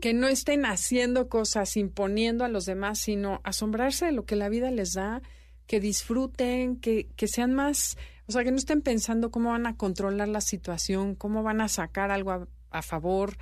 Que no estén haciendo cosas, imponiendo a los demás, sino asombrarse de lo que la vida les da, que disfruten, que, que sean más, o sea, que no estén pensando cómo van a controlar la situación, cómo van a sacar algo a, a favor,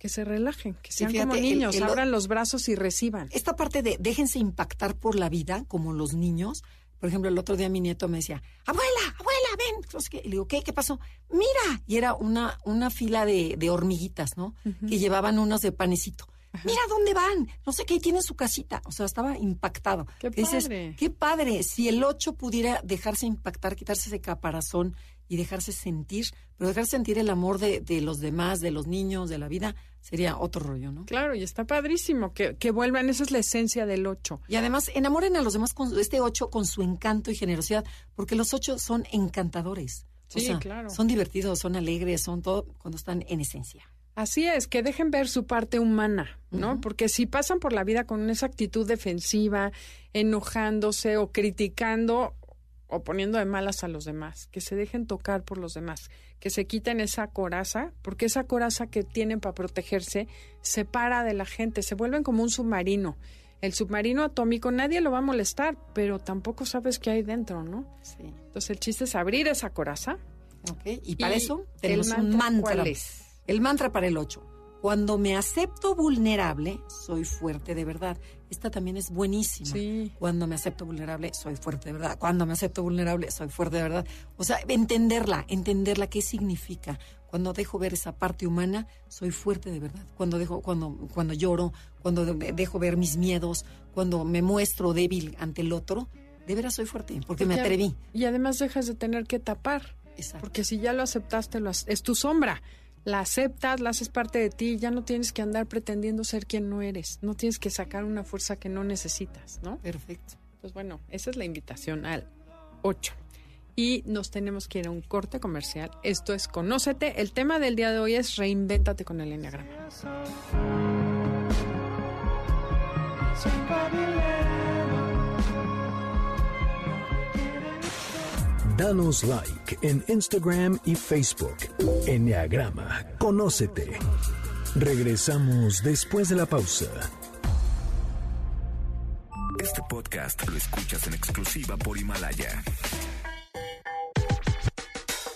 que se relajen, que sean como niños, abran los brazos y reciban. Esta parte de déjense impactar por la vida, como los niños. Por ejemplo, el otro día mi nieto me decía, abuela, abuela, ven. Y le digo, ¿qué? ¿Qué pasó? Mira. Y era una, una fila de, de hormiguitas, ¿no? Que llevaban unos de panecito. Mira dónde van, no sé qué, tienen su casita. O sea, estaba impactado. Qué padre. qué padre. Si el 8 pudiera dejarse impactar, quitarse ese caparazón y dejarse sentir, pero dejarse sentir el amor de, de, los demás, de los niños, de la vida, sería otro rollo, ¿no? Claro, y está padrísimo que, que vuelvan, esa es la esencia del 8. Y además, enamoren a los demás con este 8 con su encanto y generosidad, porque los 8 son encantadores. Sí, sea, claro. Son divertidos, son alegres, son todo cuando están en esencia. Así es, que dejen ver su parte humana, ¿no? Uh -huh. Porque si pasan por la vida con esa actitud defensiva, enojándose o criticando o poniendo de malas a los demás, que se dejen tocar por los demás, que se quiten esa coraza, porque esa coraza que tienen para protegerse separa de la gente, se vuelven como un submarino. El submarino atómico nadie lo va a molestar, pero tampoco sabes qué hay dentro, ¿no? Sí. Entonces el chiste es abrir esa coraza. Ok, y para y eso tenemos el mantra, un mantra. ¿Cuál es? El mantra para el 8. Cuando me acepto vulnerable, soy fuerte de verdad. Esta también es buenísima. Sí. Cuando me acepto vulnerable, soy fuerte de verdad. Cuando me acepto vulnerable, soy fuerte de verdad. O sea, entenderla, entenderla, qué significa. Cuando dejo ver esa parte humana, soy fuerte de verdad. Cuando dejo, cuando, cuando lloro, cuando dejo ver mis miedos, cuando me muestro débil ante el otro, de veras soy fuerte, porque, me atreví. Y además dejas de tener que tapar. Exacto. Porque si ya lo aceptaste, lo, es tu sombra la aceptas, la haces parte de ti, ya no tienes que andar pretendiendo ser quien no eres, no tienes que sacar una fuerza que no necesitas, ¿no? Perfecto. Pues bueno, esa es la invitación al 8. Y nos tenemos que ir a un corte comercial. Esto es Conócete. El tema del día de hoy es Reinvéntate con el Enneagrama. Danos like en Instagram y Facebook. Enneagrama, conócete. Regresamos después de la pausa. Este podcast lo escuchas en exclusiva por Himalaya.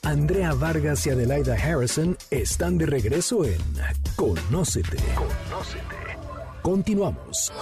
Andrea Vargas y Adelaida Harrison están de regreso en Conócete. Conócete. Continuamos.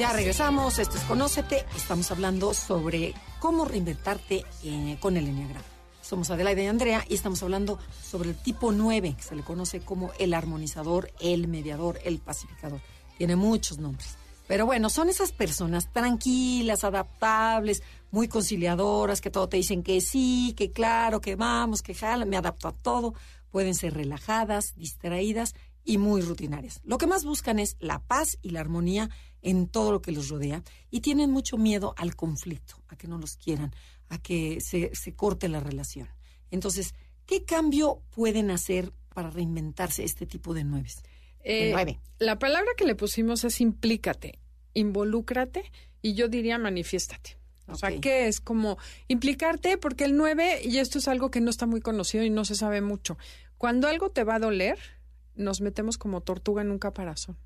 Ya regresamos, esto es Conócete, estamos hablando sobre cómo reinventarte eh, con el Enneagrama. Somos Adelaida y Andrea y estamos hablando sobre el tipo 9, que se le conoce como el armonizador, el mediador, el pacificador. Tiene muchos nombres. Pero bueno, son esas personas tranquilas, adaptables, muy conciliadoras, que todo te dicen que sí, que claro, que vamos, que jala, me adapto a todo. Pueden ser relajadas, distraídas y muy rutinarias. Lo que más buscan es la paz y la armonía en todo lo que los rodea y tienen mucho miedo al conflicto, a que no los quieran, a que se, se corte la relación. Entonces, ¿qué cambio pueden hacer para reinventarse este tipo de nueves? Eh, nueve. La palabra que le pusimos es implícate, involúcrate y yo diría manifiéstate. O okay. sea, que es como implicarte, porque el 9, y esto es algo que no está muy conocido y no se sabe mucho, cuando algo te va a doler, nos metemos como tortuga en un caparazón.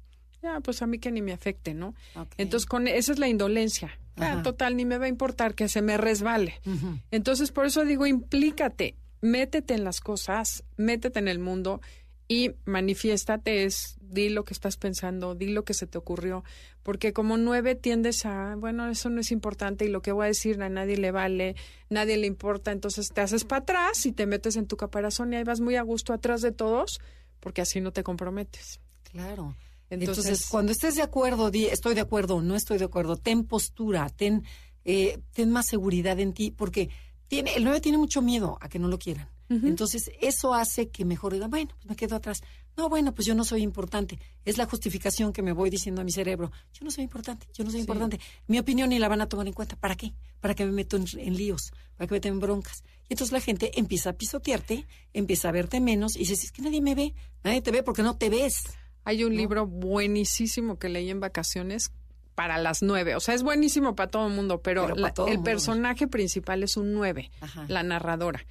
Ya, pues a mí que ni me afecte, ¿no? Okay. Entonces, con esa es la indolencia. Ah, total, ni me va a importar que se me resbale. Uh -huh. Entonces, por eso digo, implícate, métete en las cosas, métete en el mundo y manifiéstate, es, di lo que estás pensando, di lo que se te ocurrió, porque como nueve tiendes a, bueno, eso no es importante y lo que voy a decir a nadie le vale, nadie le importa, entonces te haces para atrás y te metes en tu caparazón y ahí vas muy a gusto atrás de todos, porque así no te comprometes. Claro. Entonces, Entonces, cuando estés de acuerdo, di, estoy de acuerdo o no estoy de acuerdo, ten postura, ten, eh, ten más seguridad en ti, porque tiene, el 9 tiene mucho miedo a que no lo quieran. Uh -huh. Entonces, eso hace que mejor digan, bueno, pues me quedo atrás. No, bueno, pues yo no soy importante. Es la justificación que me voy diciendo a mi cerebro. Yo no soy importante, yo no soy sí. importante. Mi opinión ni la van a tomar en cuenta. ¿Para qué? Para que me meto en, en líos, para que me meto en broncas. Y entonces la gente empieza a pisotearte, empieza a verte menos y dices, es que nadie me ve, nadie te ve porque no te ves. Hay un ¿no? libro buenísimo que leí en vacaciones para las nueve. O sea, es buenísimo para todo el mundo, pero, pero la, el mundo. personaje principal es un nueve, Ajá. la narradora.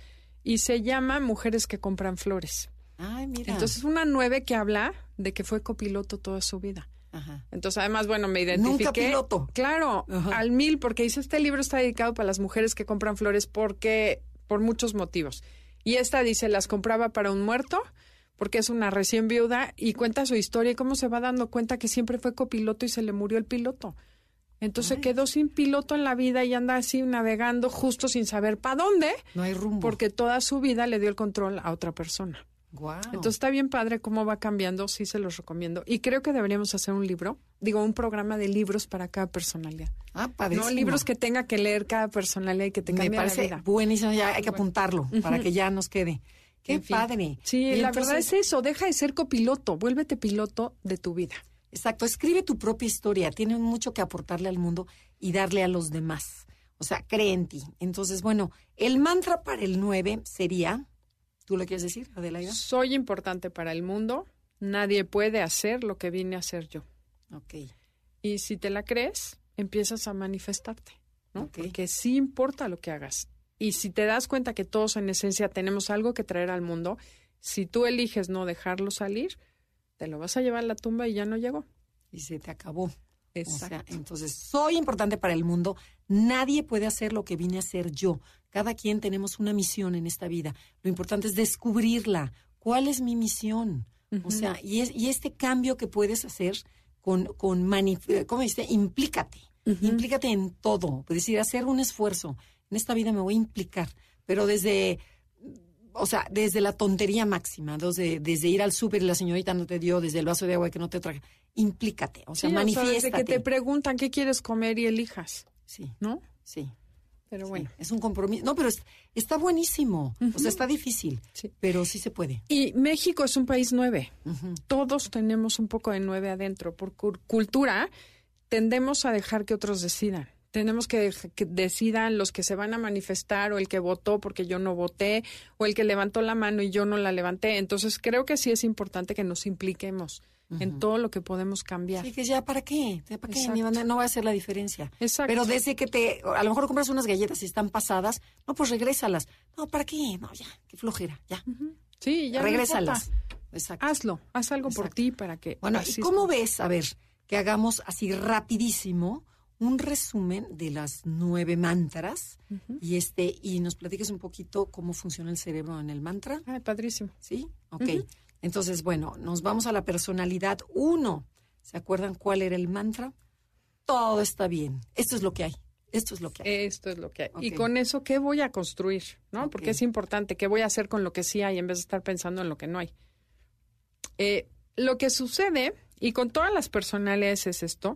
Y se llama Mujeres que compran flores. Ay, mira. Entonces, una nueve que habla de que fue copiloto toda su vida. Ajá. Entonces, además, bueno, me identifiqué. Nunca piloto. Claro, Ajá. al mil, porque dice, este libro está dedicado para las mujeres que compran flores porque, por muchos motivos. Y esta dice, las compraba para un muerto, porque es una recién viuda, y cuenta su historia y cómo se va dando cuenta que siempre fue copiloto y se le murió el piloto. Entonces quedó sin piloto en la vida y anda así navegando justo sin saber para dónde, No hay rumbo. porque toda su vida le dio el control a otra persona. Guau. Entonces está bien padre cómo va cambiando, sí se los recomiendo. Y creo que deberíamos hacer un libro, digo, un programa de libros para cada personalidad. ah, padrísimo. No libros que tenga que leer cada personalidad y que te Me cambie la parece vida. buenísimo, ya hay que apuntarlo para que ya nos quede. Qué En fin. padre. Sí, Y la entonces- verdad es eso, deja de ser copiloto, vuélvete piloto de tu vida. Exacto, escribe tu propia historia, tiene mucho que aportarle al mundo y darle a los demás. O sea, cree en ti. Entonces, bueno, el mantra para el 9 sería, ¿tú lo quieres decir, Adelaida? Soy importante para el mundo, nadie puede hacer lo que vine a hacer yo. Ok. Y si te la crees, empiezas a manifestarte, ¿no? Ok. Porque sí importa lo que hagas. Y si te das cuenta que todos en esencia tenemos algo que traer al mundo, si tú eliges no dejarlo salir, te lo vas a llevar a la tumba y ya no llegó. Y se te acabó. O sea, entonces, soy importante para el mundo. Nadie puede hacer lo que vine a hacer yo. Cada quien tenemos una misión en esta vida. Lo importante es descubrirla. ¿Cuál es mi misión? O sea, y, es, y este cambio que puedes hacer con, con ¿cómo dice? Implícate. Implícate en todo. Es decir, hacer un esfuerzo. En esta vida me voy a implicar. Pero desde, o sea, desde la tontería máxima, desde, desde ir al súper y la señorita no te dio, desde el vaso de agua que no te traje. Implícate. O sea, Sí, o sea, desde que te preguntan qué quieres comer y elijas, Sí, ¿no? sí. Pero sí. bueno. Es un compromiso. No, pero es- está buenísimo. O sea, está difícil, Sí. pero sí se puede. Y México es un país nueve. Todos tenemos un poco de nueve adentro. Por cul- cultura, tendemos a dejar que otros decidan. Tenemos que, que decidan los que se van a manifestar o el que votó porque yo no voté o el que levantó la mano y yo no la levanté. Entonces creo que sí es importante que nos impliquemos en todo lo que podemos cambiar. Sí, que ya, ¿para qué? Ya, ¿Para qué? Ni Exacto. van a- no va a hacer la diferencia. Exacto. Pero desde que te, a lo mejor compras unas galletas y están pasadas, no, pues regrésalas. No, ¿para qué? No, ya, qué flojera, ya. Sí, ya regrésalas. Exacto. Hazlo, haz algo por ti para que. Bueno, ¿y cómo ves, a ver, que hagamos así rapidísimo un resumen de las nueve mantras y este y nos platiques un poquito cómo funciona el cerebro en el mantra? Ay, padrísimo. ¿Sí? Ok. Entonces, bueno, nos vamos a la personalidad uno. ¿Se acuerdan cuál era el mantra? Todo está bien. Esto es lo que hay. Esto es lo que hay. Esto es lo que hay. Y con eso, ¿qué voy a construir? ¿No? Porque es importante. ¿Qué voy a hacer con lo que sí hay en vez de estar pensando en lo que no hay? Eh, lo que sucede, y con todas las personalidades es esto,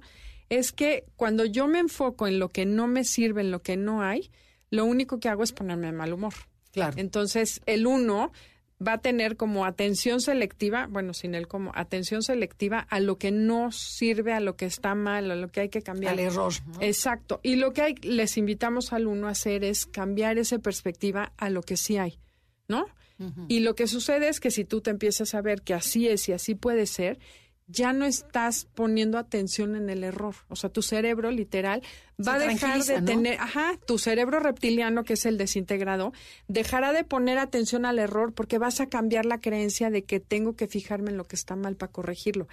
es que cuando yo me enfoco en lo que no me sirve, en lo que no hay, lo único que hago es ponerme de mal humor. Claro. Entonces, el uno va a tener como atención selectiva, bueno, sin el como, atención selectiva a lo que no sirve, a lo que está mal, a lo que hay que cambiar. Al error. ¿no? Exacto. Y lo que hay, les invitamos al uno a hacer es cambiar esa perspectiva a lo que sí hay, ¿no? Y lo que sucede es que si tú te empiezas a ver que así es y así puede ser, ya no estás poniendo atención en el error. O sea, tu cerebro literal va a dejar de ¿no? tener, ajá, tu cerebro reptiliano, que es el desintegrado, dejará de poner atención al error porque vas a cambiar la creencia de que tengo que fijarme en lo que está mal para corregirlo.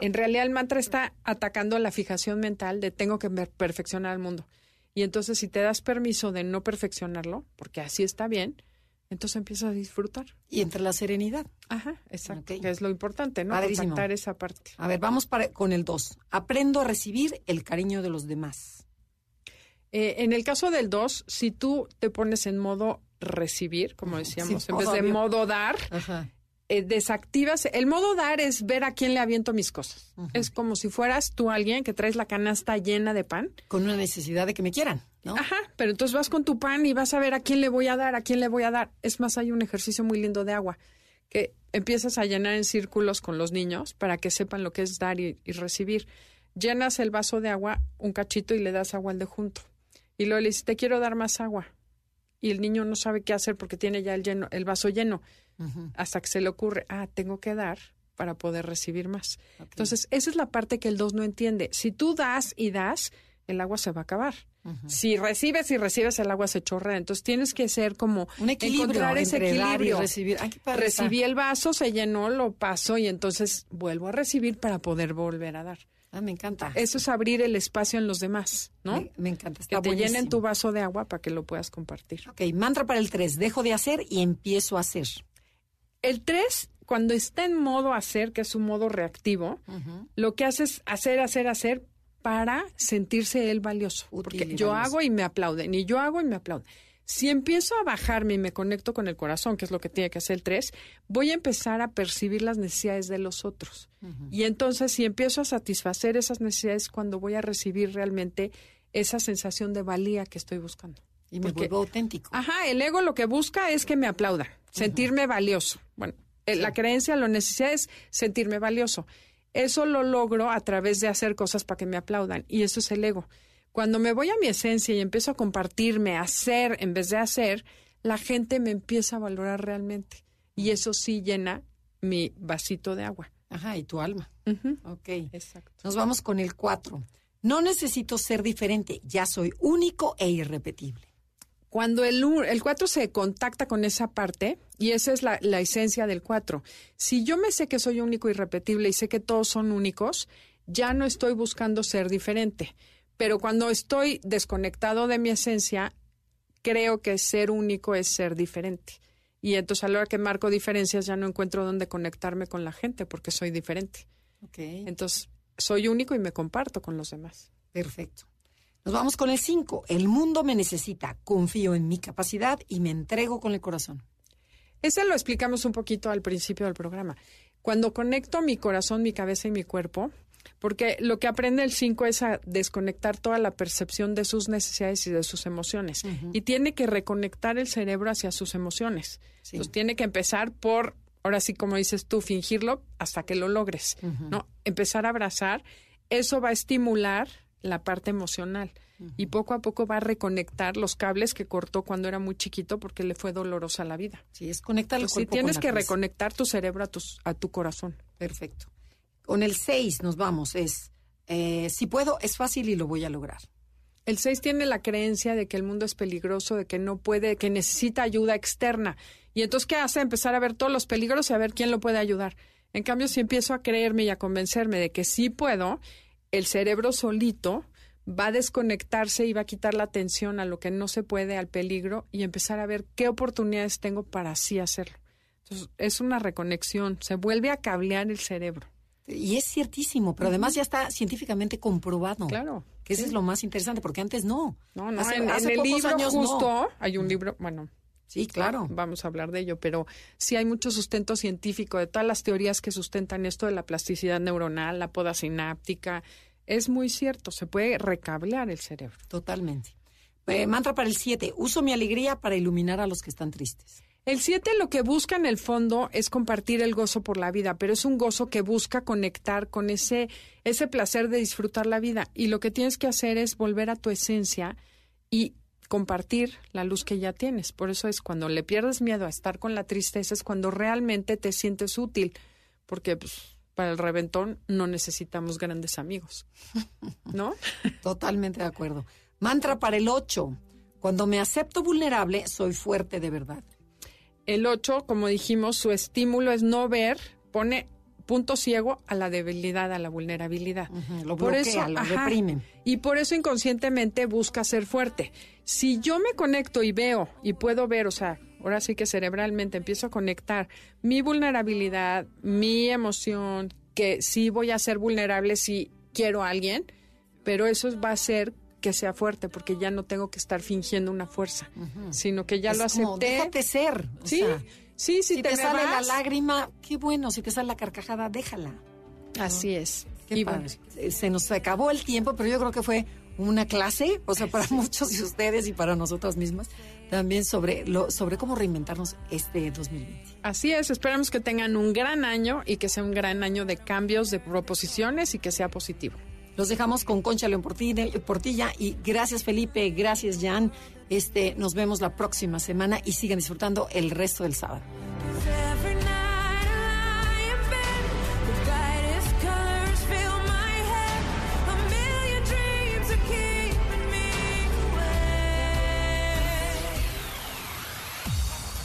En realidad el mantra está atacando la fijación mental de tengo que per- perfeccionar al mundo. Y entonces si te das permiso de no perfeccionarlo, porque así está bien, entonces empiezas a disfrutar. Y entre la serenidad. Ajá, exacto. Que es lo importante, ¿no? Padrísimo. Contactar esa parte. A ver, vamos para, con el dos. Aprendo a recibir el cariño de los demás. Eh, en el caso del 2, si tú te pones en modo recibir, como decíamos, Sí, en vez de obvio. modo dar, Ajá. eh, desactivas. El modo dar es ver a quién le aviento mis cosas. Es como si fueras tú alguien que traes la canasta llena de pan. Con una necesidad de que me quieran, ¿no? Ajá, pero entonces vas con tu pan y vas a ver a quién le voy a dar, a quién le voy a dar. Es más, hay un ejercicio muy lindo de agua que empiezas a llenar en círculos con los niños para que sepan lo que es dar y, y recibir. Llenas el vaso de agua un cachito y le das agua al de junto. Y luego le dices, te quiero dar más agua. Y el niño no sabe qué hacer porque tiene ya el, lleno, el vaso lleno. Hasta que se le ocurre, ah, tengo que dar para poder recibir más. Entonces, esa es la parte que el 2 no entiende. Si tú das y das, el agua se va a acabar. Si recibes y recibes, el agua se chorrea. Entonces, tienes que ser como Un equilibrio encontrar ese entre dar y equilibrio. recibir. Ay. Recibí el vaso, se llenó, lo paso y entonces vuelvo a recibir para poder volver a dar. Ah, me encanta. Eso es abrir el espacio en los demás, ¿no? Me, me encanta. Está que te buenísimo. llenen tu vaso de agua para que lo puedas compartir. Ok, mantra para el 3. Dejo de hacer y empiezo a hacer. El 3, cuando está en modo hacer, que es un modo reactivo, lo que hace es hacer, hacer, hacer para sentirse él valioso. Útil Porque yo valioso. hago y me aplauden, y yo hago y me aplauden. Si empiezo a bajarme y me conecto con el corazón, que es lo que tiene que hacer el 3, voy a empezar a percibir las necesidades de los otros. Y entonces, si empiezo a satisfacer esas necesidades, cuando voy a recibir realmente esa sensación de valía que estoy buscando. Y me Porque- vuelvo auténtico. Ajá, el ego lo que busca es que me aplaudan, sentirme valioso. Bueno, eh, la creencia, la necesidad es sentirme valioso. Eso lo logro a través de hacer cosas para que me aplaudan y eso es el ego. Cuando me voy a mi esencia y empiezo a compartirme, a hacer en vez de hacer, la gente me empieza a valorar realmente y eso sí llena mi vasito de agua. Ajá, y tu alma. Ok. Exacto. Nos vamos con el 4. No necesito ser diferente, ya soy único e irrepetible. Cuando el, el 4 se contacta con esa parte, y esa es la, la esencia del 4, si yo me sé que soy único y repetible y sé que todos son únicos, ya no estoy buscando ser diferente. Pero cuando estoy desconectado de mi esencia, creo que ser único es ser diferente. Y entonces a la hora que marco diferencias ya no encuentro dónde conectarme con la gente porque soy diferente. Entonces soy único y me comparto con los demás. Perfecto. Nos vamos con el 5. El mundo me necesita, confío en mi capacidad y me entrego con el corazón. Ese lo explicamos un poquito al principio del programa. Cuando conecto mi corazón, mi cabeza y mi cuerpo, porque lo que aprende el 5 es a desconectar toda la percepción de sus necesidades y de sus emociones. Y tiene que reconectar el cerebro hacia sus emociones. Sí. Entonces tiene que empezar por, ahora sí como dices tú, fingirlo hasta que lo logres. ¿no? Empezar a abrazar, eso va a estimular la parte emocional. Y poco a poco va a reconectar los cables que cortó cuando era muy chiquito porque le fue dolorosa la vida. Sí, es conectar el sí, con tienes que cabeza. reconectar tu cerebro a, tus, a tu corazón. Perfecto. Con el 6 nos vamos. Es, eh, si puedo, es fácil y lo voy a lograr. El 6 tiene la creencia de que el mundo es peligroso, de que no puede, que necesita ayuda externa. Y entonces, ¿qué hace? Empezar a ver todos los peligros y a ver quién lo puede ayudar. En cambio, si empiezo a creerme y a convencerme de que sí puedo, el cerebro solito va a desconectarse y va a quitar la atención a lo que no se puede, al peligro, y empezar a ver qué oportunidades tengo para así hacerlo. Entonces, es una reconexión, se vuelve a cablear el cerebro. Y es ciertísimo, pero además ya está científicamente comprobado. Claro. Que eso es lo más interesante, porque antes no. No, no, Hace- en, hace en el libro años no. justo hay un libro, bueno, Sí, claro. vamos a hablar de ello, pero sí hay mucho sustento científico de todas las teorías que sustentan esto de la plasticidad neuronal, la poda sináptica. Es muy cierto, se puede recablear el cerebro. Totalmente. Eh, mantra para el 7. Uso mi alegría para iluminar a los que están tristes. El 7 lo que busca en el fondo es compartir el gozo por la vida, pero es un gozo que busca conectar con ese, ese placer de disfrutar la vida. Y lo que tienes que hacer es volver a tu esencia y compartir la luz que ya tienes. Por eso es cuando le pierdes miedo a estar con la tristeza, es cuando realmente te sientes útil, porque pues, para el reventón no necesitamos grandes amigos, ¿no? Totalmente de acuerdo. Mantra para el 8. Cuando me acepto vulnerable, soy fuerte de verdad. El 8, como dijimos, su estímulo es no ver, pone punto ciego a la debilidad, a la vulnerabilidad. Lo Por bloquea, eso, lo ajá, reprime. Y por eso inconscientemente busca ser fuerte. Si yo me conecto y veo y puedo ver, o sea, ahora sí que cerebralmente empiezo a conectar mi vulnerabilidad, mi emoción, que sí voy a ser vulnerable si quiero a alguien, pero eso va a hacer que sea fuerte porque ya no tengo que estar fingiendo una fuerza, sino que ya Es lo como, acepté. déjate ser. o Sí, sea, sí, sí, si te, me sale la vas, lágrima, qué bueno. Si te sale la carcajada, déjala. Así es. Qué Y padre. bueno, Eh, Se nos acabó el tiempo, pero yo creo que fue una clase, o sea, para muchos de ustedes y para nosotras mismas, también sobre, lo, sobre cómo reinventarnos este 2020. así es, esperamos que tengan un gran año y que sea un gran año de cambios, de proposiciones y que sea positivo. Los dejamos con Concha León Portilla, y gracias Felipe, gracias Jan. Este, nos vemos la próxima semana y sigan disfrutando el resto del sábado.